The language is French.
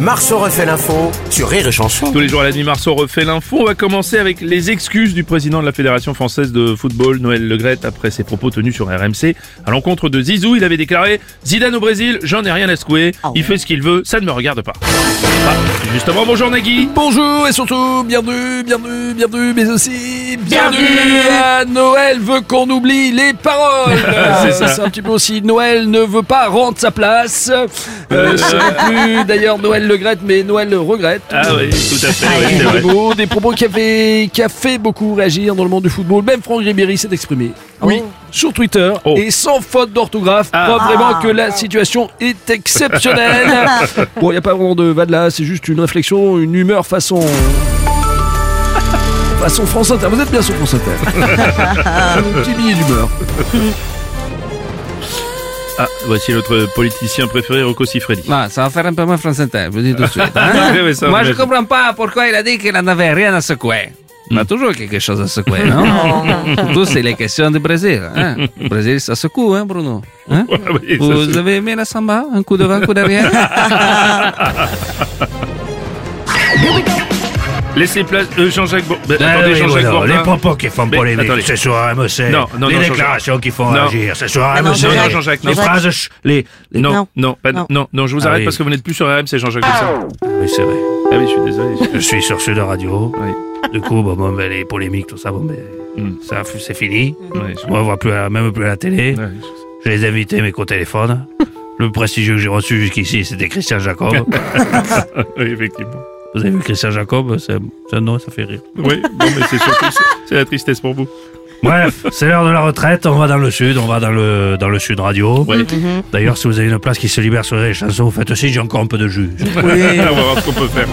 Marceau refait l'info sur Rire et Chanson. Tous les jours à la nuit, Marceau refait l'info. On va commencer avec les excuses du président de la Fédération française de football, Noël Legrette, après ses propos tenus sur RMC. À l'encontre de Zizou, il avait déclaré Zidane au Brésil, j'en ai rien à secouer. Il fait ce qu'il veut, ça ne me regarde pas. Ah, justement, bonjour Nagui. Bonjour et surtout bienvenue, bienvenue, bienvenue, mais aussi bienvenue à Noël veut qu'on oublie les paroles. C'est ça. C'est un petit peu aussi Noël ne veut pas rendre sa place. Euh, plus d'ailleurs Noël le regrette, mais Noël le regrette. Ah oui, tout à fait, oui, c'est Des vrai. propos, des propos qui, avaient, qui a fait beaucoup réagir dans le monde du football. Même Franck Ribéry s'est exprimé. Oui, sur Twitter Oh. et sans faute d'orthographe. Ah. Preuve vraiment que la situation est exceptionnelle. bon, il n'y a pas vraiment de va de là, c'est juste une réflexion, une humeur façon. façon France Inter. Vous êtes bien sur France Inter. un petit billet d'humeur. Ah, voici notre politicien préféré, Rocco Siffredi. Ça va faire un peu moins France Inter, je vous dis tout de suite. hein. Oui, Moi, je être- comprends pas pourquoi il a dit qu'il n'en avait rien à secouer. Il a toujours quelque chose à secouer, non? Surtout, c'est les questions du Brésil. Hein? Le Brésil, ça secoue, hein, Bruno Hein? Oui, Vous avez aimé la samba? Un coup devant, un coup derrière? Laissez place, euh, Jean-Jacques Bourdin. Ah attendez, oui, Jean-Jacques voilà, Bourdin. les propos qui font Mais, polémique, attendez. c'est sur RMC. Non, non, les non, déclarations qui font Non. réagir, c'est sur non, RMC. Non, Jean-Jacques, les phrases, les... les- Non, Non. non, pas- Non. non, non, je vous Ah arrête oui. parce que vous n'êtes plus sur RM, c'est Jean-Jacques Bourdin. Oui, c'est vrai. Ah oui, je suis désolé. Je suis sur Sud Radio. Oui. Du coup, bon, bon, ben, les polémiques, tout ça, bon, ben, Hmm. ça, c'est fini. Je- On ne voit plus, à- même plus à la télé. Je les ai invités, mais qu'au téléphone. Le prestigieux que j'ai reçu jusqu'ici, c'était Christian Jacob. Oui, effectivement. Vous avez vu Christian Jacob C'est un nom, ça fait rire. Oui, non, mais c'est surtout, c'est- la tristesse pour vous. Bref, c'est l'heure de la retraite. On va dans le Sud, on va dans le, dans le Sud Radio. Oui. D'ailleurs, si vous avez une place qui se libère sur les chansons, vous faites aussi, j'ai encore un peu de jus. On va voir ce qu'on peut faire.